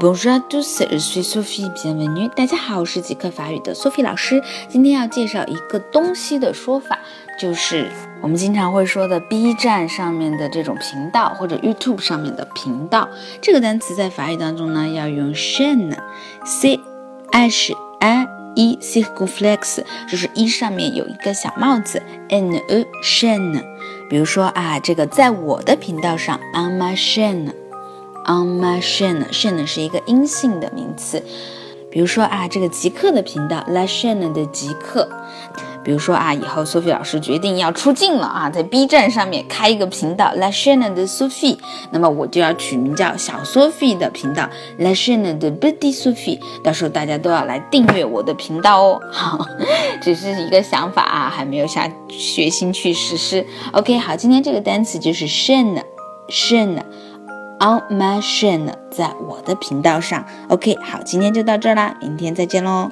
Bonjour à tous, je suis Sophie. Bienvenue. 大家好，我是极客法语的 Sophie 老师。今天要介绍一个东西的说法，就是我们经常会说的 B 站上面的这种频道，或者 YouTube 上面的频道。这个单词在法语当中呢，要用 chaîne，c h a e circumflex，就是一上面有一个小帽子，n e chaîne。比如说啊，这个在我的频道上，on my chaîne。On my chaîne，chaîne 是一个阴性的名词。比如说啊，这个极客的频道，la chaîne 的极客。比如说啊，以后 Sophie 老师决定要出镜了啊，在 B 站上面开一个频道，la chaîne de Sophie，那么我就要取名叫小 Sophie 的频道，la chaîne de Petit Sophie。到时候大家都要来订阅我的频道哦。好，只是一个想法啊，还没有下决心去实施。OK，好，今天这个单词就是 chaîne，chaîne。On my chain，在我的频道上。OK，好，今天就到这啦，明天再见喽。